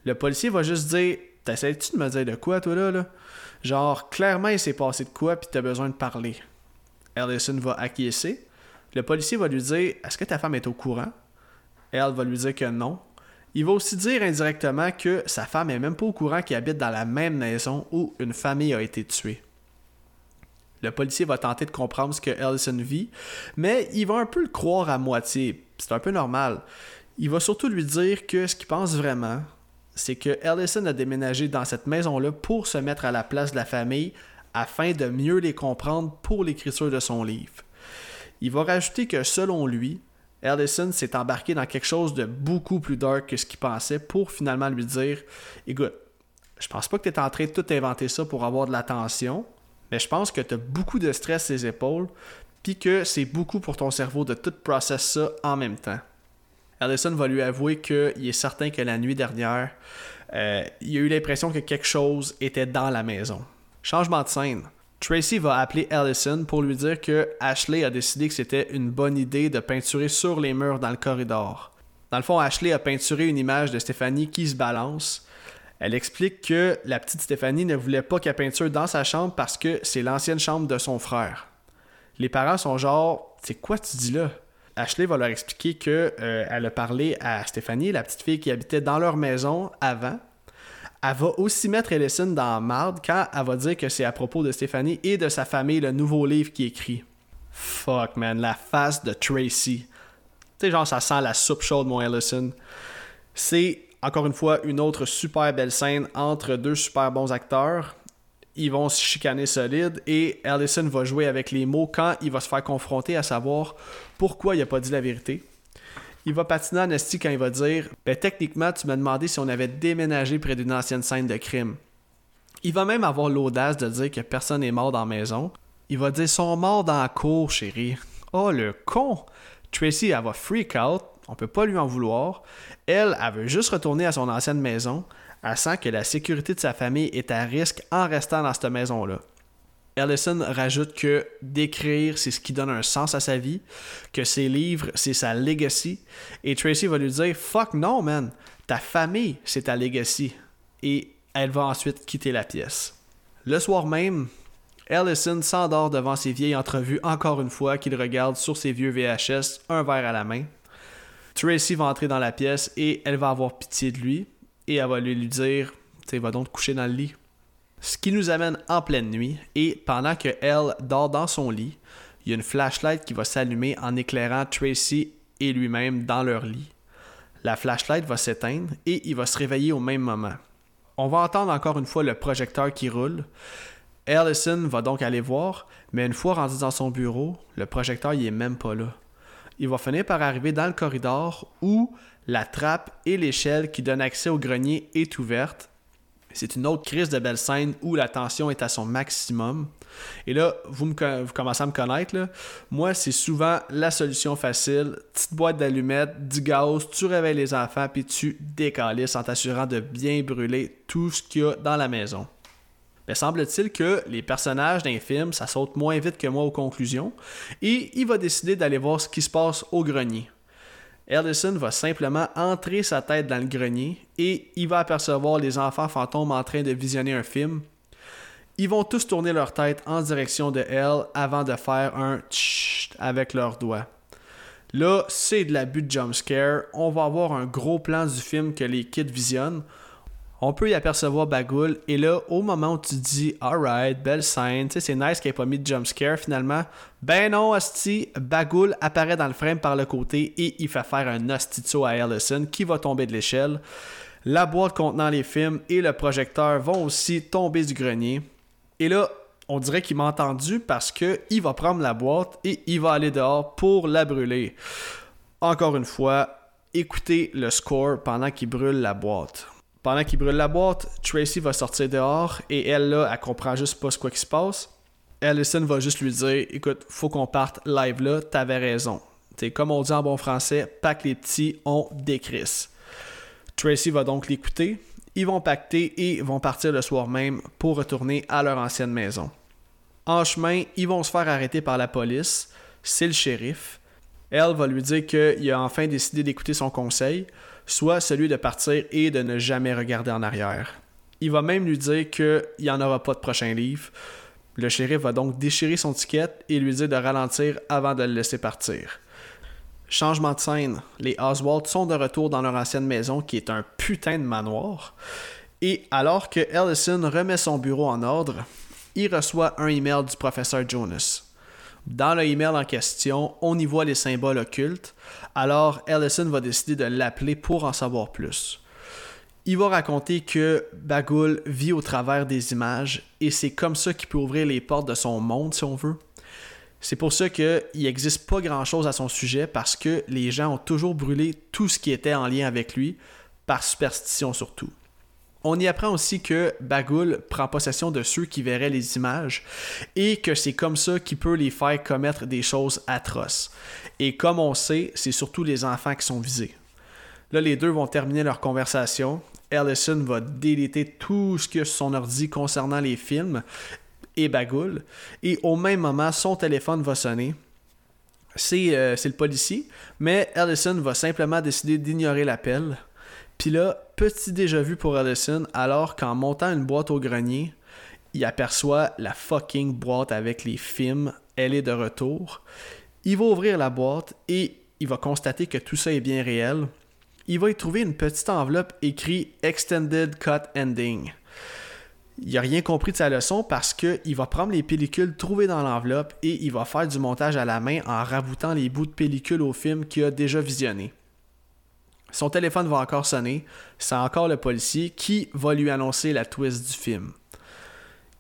Le policier va juste dire T'essayes-tu de me dire de quoi, toi là? là? Genre, clairement, il s'est passé de quoi, puis t'as besoin de parler. Ellison va acquiescer. Le policier va lui dire Est-ce que ta femme est au courant? Elle va lui dire que non. Il va aussi dire indirectement que sa femme est même pas au courant qu'il habite dans la même maison où une famille a été tuée. Le policier va tenter de comprendre ce que Ellison vit, mais il va un peu le croire à moitié. C'est un peu normal. Il va surtout lui dire que ce qu'il pense vraiment, c'est que Ellison a déménagé dans cette maison-là pour se mettre à la place de la famille afin de mieux les comprendre pour l'écriture de son livre. Il va rajouter que selon lui, Ellison s'est embarqué dans quelque chose de beaucoup plus dark que ce qu'il pensait pour finalement lui dire Écoute, je pense pas que tu es en train de tout inventer ça pour avoir de l'attention, mais je pense que tu as beaucoup de stress sur les épaules, puis que c'est beaucoup pour ton cerveau de tout process ça en même temps. Ellison va lui avouer qu'il est certain que la nuit dernière, euh, il a eu l'impression que quelque chose était dans la maison. Changement de scène. Tracy va appeler Allison pour lui dire que Ashley a décidé que c'était une bonne idée de peinturer sur les murs dans le corridor. Dans le fond, Ashley a peinturé une image de Stéphanie qui se balance. Elle explique que la petite Stéphanie ne voulait pas qu'elle peinture dans sa chambre parce que c'est l'ancienne chambre de son frère. Les parents sont genre, c'est quoi tu dis là? Ashley va leur expliquer que euh, elle a parlé à Stéphanie, la petite fille qui habitait dans leur maison avant, elle va aussi mettre Ellison dans marde quand elle va dire que c'est à propos de Stéphanie et de sa famille le nouveau livre qui écrit. Fuck, man, la face de Tracy. Tu sais, genre, ça sent la soupe chaude, mon Ellison. C'est, encore une fois, une autre super belle scène entre deux super bons acteurs. ils vont se chicaner solide et Allison va jouer avec les mots quand il va se faire confronter à savoir pourquoi il a pas dit la vérité. Il va patiner en esti quand il va dire Ben techniquement, tu m'as demandé si on avait déménagé près d'une ancienne scène de crime. Il va même avoir l'audace de dire que personne n'est mort dans la maison. Il va dire sont morts dans la cour, chérie. Oh le con! Tracy, elle va freak out, on peut pas lui en vouloir. Elle, elle veut juste retourner à son ancienne maison. Elle sent que la sécurité de sa famille est à risque en restant dans cette maison-là. Ellison rajoute que d'écrire, c'est ce qui donne un sens à sa vie, que ses livres, c'est sa legacy. Et Tracy va lui dire Fuck non, man, ta famille, c'est ta legacy. Et elle va ensuite quitter la pièce. Le soir même, Ellison s'endort devant ses vieilles entrevues encore une fois qu'il regarde sur ses vieux VHS, un verre à la main. Tracy va entrer dans la pièce et elle va avoir pitié de lui et elle va lui, dire Tu va donc te coucher dans le lit. Ce qui nous amène en pleine nuit et pendant que elle dort dans son lit, il y a une flashlight qui va s'allumer en éclairant Tracy et lui-même dans leur lit. La flashlight va s'éteindre et il va se réveiller au même moment. On va entendre encore une fois le projecteur qui roule. Allison va donc aller voir, mais une fois rendu dans son bureau, le projecteur il est même pas là. Il va finir par arriver dans le corridor où la trappe et l'échelle qui donnent accès au grenier est ouverte c'est une autre crise de belle scène où la tension est à son maximum. Et là, vous, me, commencez à me connaître. Moi, c'est souvent la solution facile. Petite boîte d'allumettes, du gaz, tu réveilles les enfants, puis tu décalisses en t'assurant de bien brûler tout ce qu'il y a dans la maison. Mais semble-t-il que les personnages d'un film, ça saute moins vite que moi aux conclusions, et il va décider d'aller voir ce qui se passe au grenier. Ellison va simplement entrer sa tête dans le grenier et il va apercevoir les enfants fantômes en train de visionner un film. Ils vont tous tourner leur tête en direction de elle avant de faire un tchit avec leurs doigts. Là, c'est de l'abus de jumpscare. On va avoir un gros plan du film que les kids visionnent on peut y apercevoir Bagoul. Et là, au moment où tu dis, alright, belle scène, c'est nice qu'il ait pas mis de jumpscare finalement. Ben non, Asti, Bagoul apparaît dans le frame par le côté et il fait faire un hostito à Allison qui va tomber de l'échelle. La boîte contenant les films et le projecteur vont aussi tomber du grenier. Et là, on dirait qu'il m'a entendu parce que il va prendre la boîte et il va aller dehors pour la brûler. Encore une fois, écoutez le score pendant qu'il brûle la boîte. Pendant qu'il brûle la boîte, Tracy va sortir dehors et elle, là, elle comprend juste pas ce quoi qui se passe. Allison va juste lui dire Écoute, faut qu'on parte live là, t'avais raison. T'sais, comme on dit en bon français, pack les petits, on décrisse. Tracy va donc l'écouter. Ils vont pacter et vont partir le soir même pour retourner à leur ancienne maison. En chemin, ils vont se faire arrêter par la police. C'est le shérif. Elle va lui dire qu'il a enfin décidé d'écouter son conseil soit celui de partir et de ne jamais regarder en arrière. Il va même lui dire qu'il n'y en aura pas de prochain livre. Le shérif va donc déchirer son ticket et lui dire de ralentir avant de le laisser partir. Changement de scène. Les Oswald sont de retour dans leur ancienne maison qui est un putain de manoir. Et alors que Ellison remet son bureau en ordre, il reçoit un email du professeur Jonas. Dans le email en question, on y voit les symboles occultes, alors Ellison va décider de l'appeler pour en savoir plus. Il va raconter que Bagul vit au travers des images et c'est comme ça qu'il peut ouvrir les portes de son monde si on veut. C'est pour ça qu'il n'existe pas grand-chose à son sujet parce que les gens ont toujours brûlé tout ce qui était en lien avec lui, par superstition surtout. On y apprend aussi que Bagul prend possession de ceux qui verraient les images et que c'est comme ça qu'il peut les faire commettre des choses atroces. Et comme on sait, c'est surtout les enfants qui sont visés. Là, les deux vont terminer leur conversation. Ellison va déliter tout ce que son ordi concernant les films et Bagul. Et au même moment, son téléphone va sonner. C'est euh, le policier, mais Ellison va simplement décider d'ignorer l'appel puis là, petit déjà vu pour Allison, alors qu'en montant une boîte au grenier, il aperçoit la fucking boîte avec les films. Elle est de retour. Il va ouvrir la boîte et il va constater que tout ça est bien réel. Il va y trouver une petite enveloppe écrit Extended Cut Ending. Il n'a rien compris de sa leçon parce qu'il va prendre les pellicules trouvées dans l'enveloppe et il va faire du montage à la main en raboutant les bouts de pellicule au film qu'il a déjà visionné. Son téléphone va encore sonner. C'est encore le policier qui va lui annoncer la twist du film.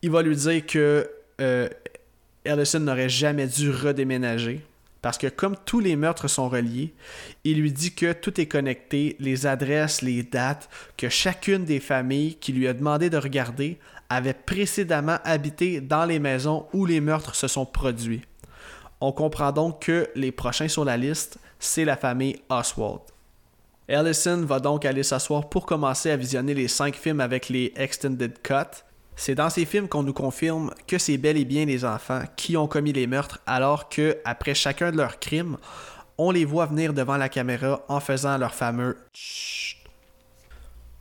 Il va lui dire que euh, Ellison n'aurait jamais dû redéménager. Parce que comme tous les meurtres sont reliés, il lui dit que tout est connecté, les adresses, les dates, que chacune des familles qui lui a demandé de regarder avait précédemment habité dans les maisons où les meurtres se sont produits. On comprend donc que les prochains sur la liste, c'est la famille Oswald. Ellison va donc aller s'asseoir pour commencer à visionner les cinq films avec les Extended Cut, c'est dans ces films qu'on nous confirme que c'est bel et bien les enfants qui ont commis les meurtres, alors que après chacun de leurs crimes, on les voit venir devant la caméra en faisant leur fameux Chut.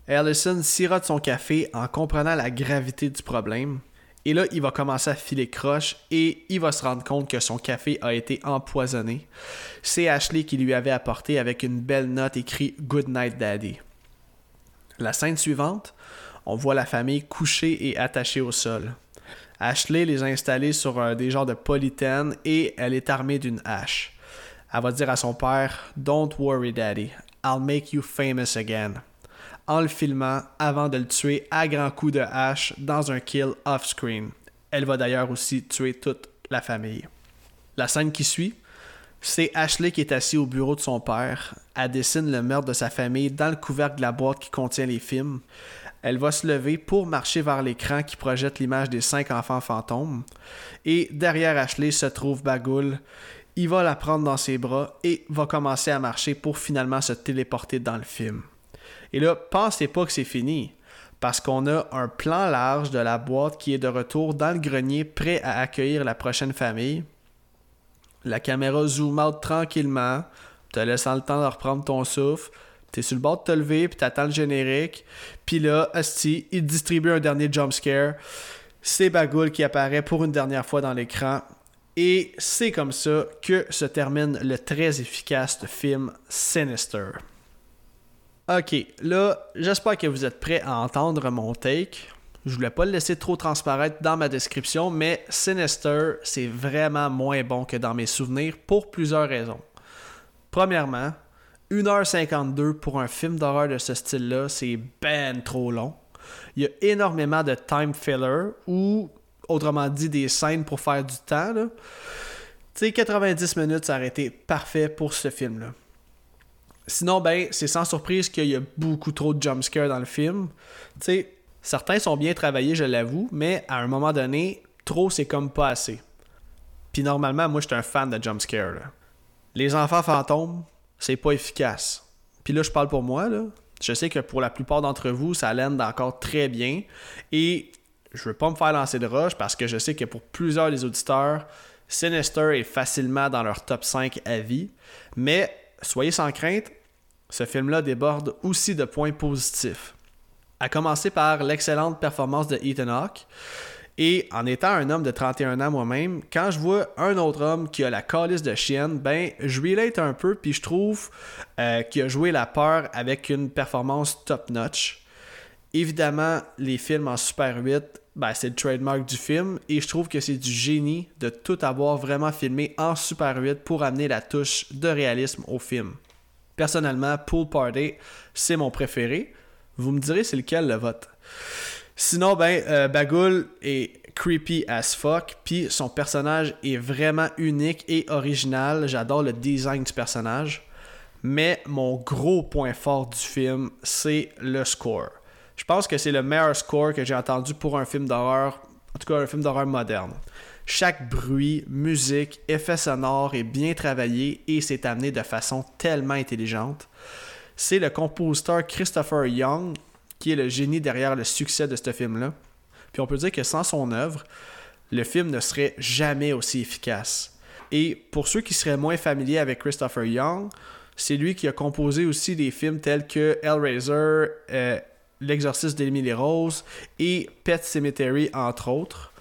Allison sirote son café en comprenant la gravité du problème. Et là, il va commencer à filer croche et il va se rendre compte que son café a été empoisonné. C'est Ashley qui lui avait apporté avec une belle note écrite Good Night Daddy. La scène suivante, on voit la famille couchée et attachée au sol. Ashley les a installés sur des genres de polythène et elle est armée d'une hache. Elle va dire à son père Don't worry, daddy, I'll make you famous again. En le filmant avant de le tuer à grands coups de hache dans un kill off-screen. Elle va d'ailleurs aussi tuer toute la famille. La scène qui suit, c'est Ashley qui est assis au bureau de son père. Elle dessine le meurtre de sa famille dans le couvercle de la boîte qui contient les films. Elle va se lever pour marcher vers l'écran qui projette l'image des cinq enfants fantômes. Et derrière Ashley se trouve Bagoul. Il va la prendre dans ses bras et va commencer à marcher pour finalement se téléporter dans le film. Et là, pensez pas que c'est fini, parce qu'on a un plan large de la boîte qui est de retour dans le grenier prêt à accueillir la prochaine famille. La caméra zoom out tranquillement, te laissant le temps de reprendre ton souffle. T'es sur le bord de te lever, puis t'attends le générique. Puis là, Asti, il distribue un dernier jumpscare. C'est Bagoul qui apparaît pour une dernière fois dans l'écran. Et c'est comme ça que se termine le très efficace film Sinister. Ok, là, j'espère que vous êtes prêts à entendre mon take. Je voulais pas le laisser trop transparaître dans ma description, mais Sinister, c'est vraiment moins bon que dans mes souvenirs pour plusieurs raisons. Premièrement, 1h52 pour un film d'horreur de ce style-là, c'est ben trop long. Il y a énormément de time filler ou, autrement dit, des scènes pour faire du temps. Tu sais, 90 minutes, ça aurait été parfait pour ce film-là. Sinon, ben, c'est sans surprise qu'il y a beaucoup trop de jumpscares dans le film. Tu sais, certains sont bien travaillés, je l'avoue, mais à un moment donné, trop, c'est comme pas assez. Puis normalement, moi, je suis un fan de jumpscares. Les enfants fantômes, c'est pas efficace. Puis là, je parle pour moi, là. Je sais que pour la plupart d'entre vous, ça l'aide encore très bien. Et je veux pas me faire lancer de roche parce que je sais que pour plusieurs des auditeurs, Sinister est facilement dans leur top 5 à vie. Mais soyez sans crainte, ce film-là déborde aussi de points positifs. À commencer par l'excellente performance de Ethan Hawke. Et en étant un homme de 31 ans moi-même, quand je vois un autre homme qui a la calice de chienne, ben je relate un peu puis je trouve euh, qu'il a joué la peur avec une performance top-notch. Évidemment, les films en Super 8, ben, c'est le trademark du film et je trouve que c'est du génie de tout avoir vraiment filmé en Super 8 pour amener la touche de réalisme au film. Personnellement, Pool Party, c'est mon préféré. Vous me direz c'est lequel le vote? Sinon, ben, euh, est creepy as fuck, puis son personnage est vraiment unique et original. J'adore le design du personnage. Mais mon gros point fort du film, c'est le score. Je pense que c'est le meilleur score que j'ai entendu pour un film d'horreur, en tout cas un film d'horreur moderne. Chaque bruit, musique, effet sonore est bien travaillé et c'est amené de façon tellement intelligente. C'est le compositeur Christopher Young qui est le génie derrière le succès de ce film-là. Puis on peut dire que sans son œuvre, le film ne serait jamais aussi efficace. Et pour ceux qui seraient moins familiers avec Christopher Young, c'est lui qui a composé aussi des films tels que Hellraiser, euh, L'Exorciste d'Emily Rose et Pet Cemetery, entre autres.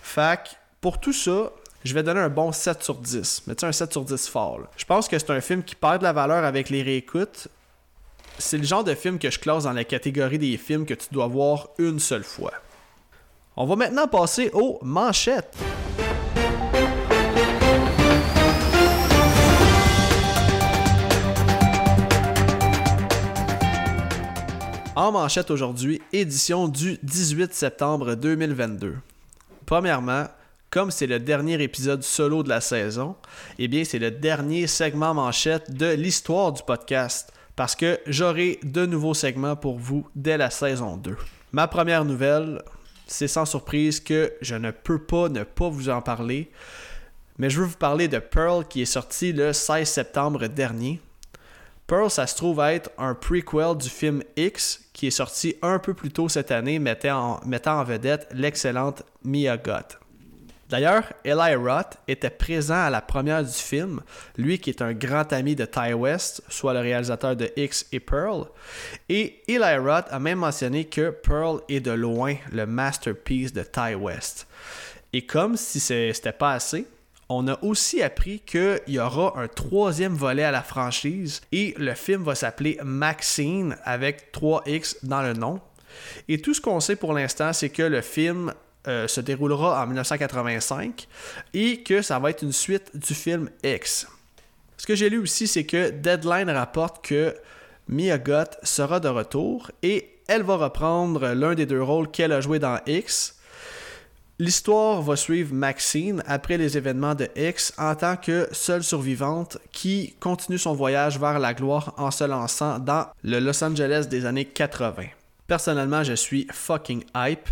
Fac, pour tout ça, je vais donner un bon 7 sur 10. Mais tu un 7 sur 10 fort. Je pense que c'est un film qui perd de la valeur avec les réécoutes, c'est le genre de film que je classe dans la catégorie des films que tu dois voir une seule fois. On va maintenant passer aux manchettes. En manchette aujourd'hui, édition du 18 septembre 2022. Premièrement, comme c'est le dernier épisode solo de la saison, eh bien c'est le dernier segment manchette de l'histoire du podcast parce que j'aurai de nouveaux segments pour vous dès la saison 2. Ma première nouvelle, c'est sans surprise que je ne peux pas ne pas vous en parler, mais je veux vous parler de Pearl qui est sorti le 16 septembre dernier. Pearl, ça se trouve être un prequel du film X qui est sorti un peu plus tôt cette année, mettant en, mettant en vedette l'excellente Mia Goth. D'ailleurs, Eli Roth était présent à la première du film, lui qui est un grand ami de Ty West, soit le réalisateur de X et Pearl. Et Eli Roth a même mentionné que Pearl est de loin le masterpiece de Ty West. Et comme si c'était pas assez, on a aussi appris qu'il y aura un troisième volet à la franchise et le film va s'appeler Maxine avec 3X dans le nom. Et tout ce qu'on sait pour l'instant, c'est que le film euh, se déroulera en 1985 et que ça va être une suite du film X. Ce que j'ai lu aussi, c'est que Deadline rapporte que Mia Goth sera de retour et elle va reprendre l'un des deux rôles qu'elle a joué dans X. L'histoire va suivre Maxine après les événements de X en tant que seule survivante qui continue son voyage vers la gloire en se lançant dans le Los Angeles des années 80. Personnellement, je suis fucking hype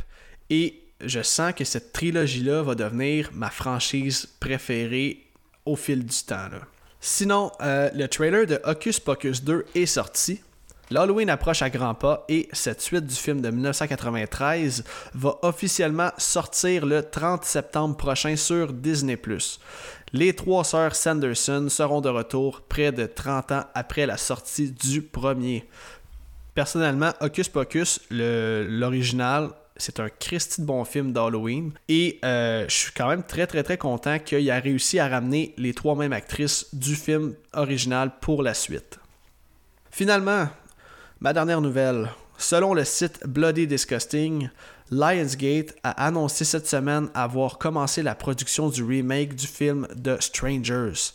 et je sens que cette trilogie-là va devenir ma franchise préférée au fil du temps. Sinon, euh, le trailer de Hocus Pocus 2 est sorti. L'Halloween approche à grands pas et cette suite du film de 1993 va officiellement sortir le 30 septembre prochain sur Disney +. Les trois sœurs Sanderson seront de retour près de 30 ans après la sortie du premier. Personnellement, Hocus Pocus, l'original, c'est un Christy de bon film d'Halloween. Et euh, je suis quand même très, très, très content qu'il ait réussi à ramener les trois mêmes actrices du film original pour la suite. Finalement, ma dernière nouvelle. Selon le site Bloody Disgusting, Lionsgate a annoncé cette semaine avoir commencé la production du remake du film The Strangers,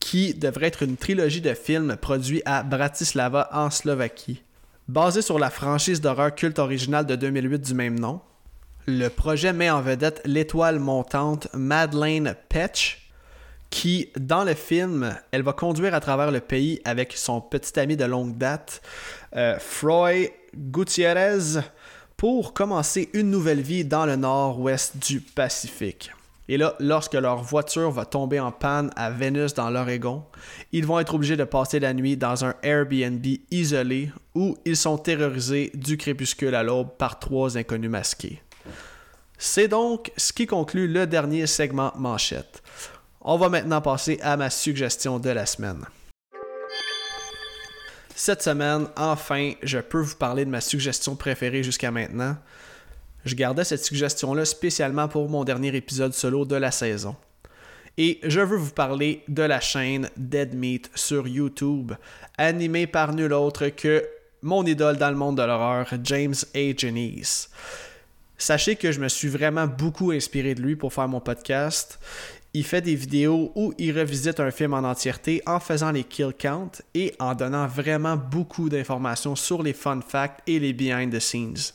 qui devrait être une trilogie de films produits à Bratislava en Slovaquie. Basé sur la franchise d'horreur culte originale de 2008 du même nom, le projet met en vedette l'étoile montante Madeleine Petch, qui, dans le film, elle va conduire à travers le pays avec son petit ami de longue date, euh, Froy Gutierrez, pour commencer une nouvelle vie dans le nord-ouest du Pacifique. Et là, lorsque leur voiture va tomber en panne à Vénus dans l'Oregon, ils vont être obligés de passer la nuit dans un Airbnb isolé où ils sont terrorisés du crépuscule à l'aube par trois inconnus masqués. C'est donc ce qui conclut le dernier segment manchette. On va maintenant passer à ma suggestion de la semaine. Cette semaine, enfin, je peux vous parler de ma suggestion préférée jusqu'à maintenant. Je gardais cette suggestion-là spécialement pour mon dernier épisode solo de la saison. Et je veux vous parler de la chaîne Dead Meat sur YouTube, animée par nul autre que mon idole dans le monde de l'horreur, James A. Janice. Sachez que je me suis vraiment beaucoup inspiré de lui pour faire mon podcast. Il fait des vidéos où il revisite un film en entièreté en faisant les kill counts et en donnant vraiment beaucoup d'informations sur les fun facts et les behind the scenes.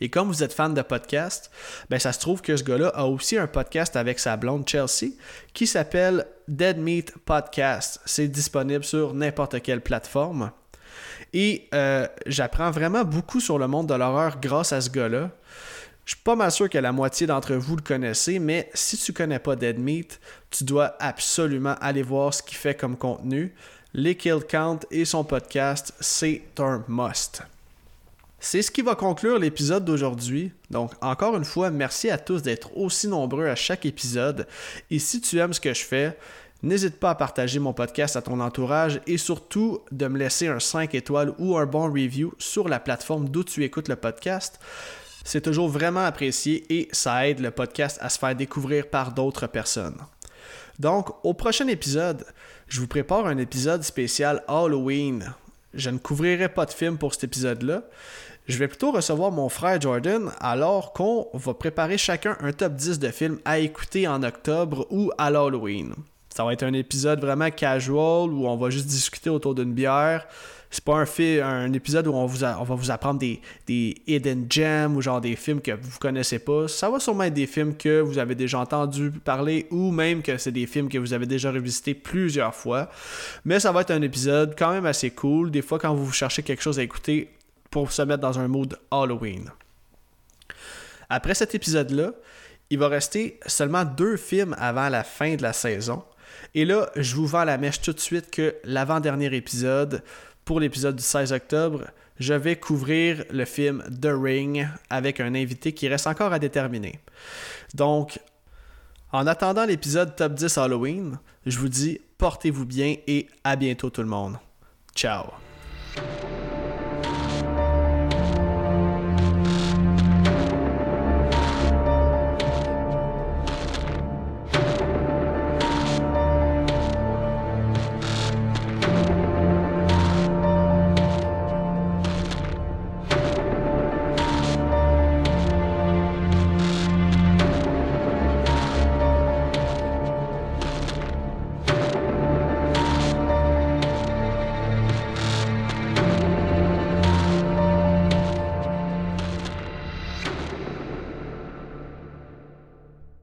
Et comme vous êtes fan de podcast, ben ça se trouve que ce gars-là a aussi un podcast avec sa blonde Chelsea qui s'appelle Dead Meat Podcast. C'est disponible sur n'importe quelle plateforme. Et euh, j'apprends vraiment beaucoup sur le monde de l'horreur grâce à ce gars-là. Je suis pas mal sûr que la moitié d'entre vous le connaissez, mais si tu connais pas Dead Meat, tu dois absolument aller voir ce qu'il fait comme contenu. Les kill count et son podcast, c'est un must. C'est ce qui va conclure l'épisode d'aujourd'hui. Donc, encore une fois, merci à tous d'être aussi nombreux à chaque épisode. Et si tu aimes ce que je fais, n'hésite pas à partager mon podcast à ton entourage et surtout de me laisser un 5 étoiles ou un bon review sur la plateforme d'où tu écoutes le podcast. C'est toujours vraiment apprécié et ça aide le podcast à se faire découvrir par d'autres personnes. Donc, au prochain épisode, je vous prépare un épisode spécial Halloween. Je ne couvrirai pas de film pour cet épisode-là. Je vais plutôt recevoir mon frère Jordan alors qu'on va préparer chacun un top 10 de films à écouter en octobre ou à l'Halloween. Ça va être un épisode vraiment casual où on va juste discuter autour d'une bière. C'est pas un, fi- un épisode où on va vous apprendre des, des hidden gems ou genre des films que vous connaissez pas. Ça va sûrement être des films que vous avez déjà entendu parler ou même que c'est des films que vous avez déjà revisités plusieurs fois. Mais ça va être un épisode quand même assez cool. Des fois, quand vous cherchez quelque chose à écouter pour se mettre dans un mood Halloween. Après cet épisode-là, il va rester seulement deux films avant la fin de la saison. Et là, je vous vends la mèche tout de suite que l'avant-dernier épisode, pour l'épisode du 16 octobre, je vais couvrir le film The Ring avec un invité qui reste encore à déterminer. Donc, en attendant l'épisode Top 10 Halloween, je vous dis portez-vous bien et à bientôt tout le monde. Ciao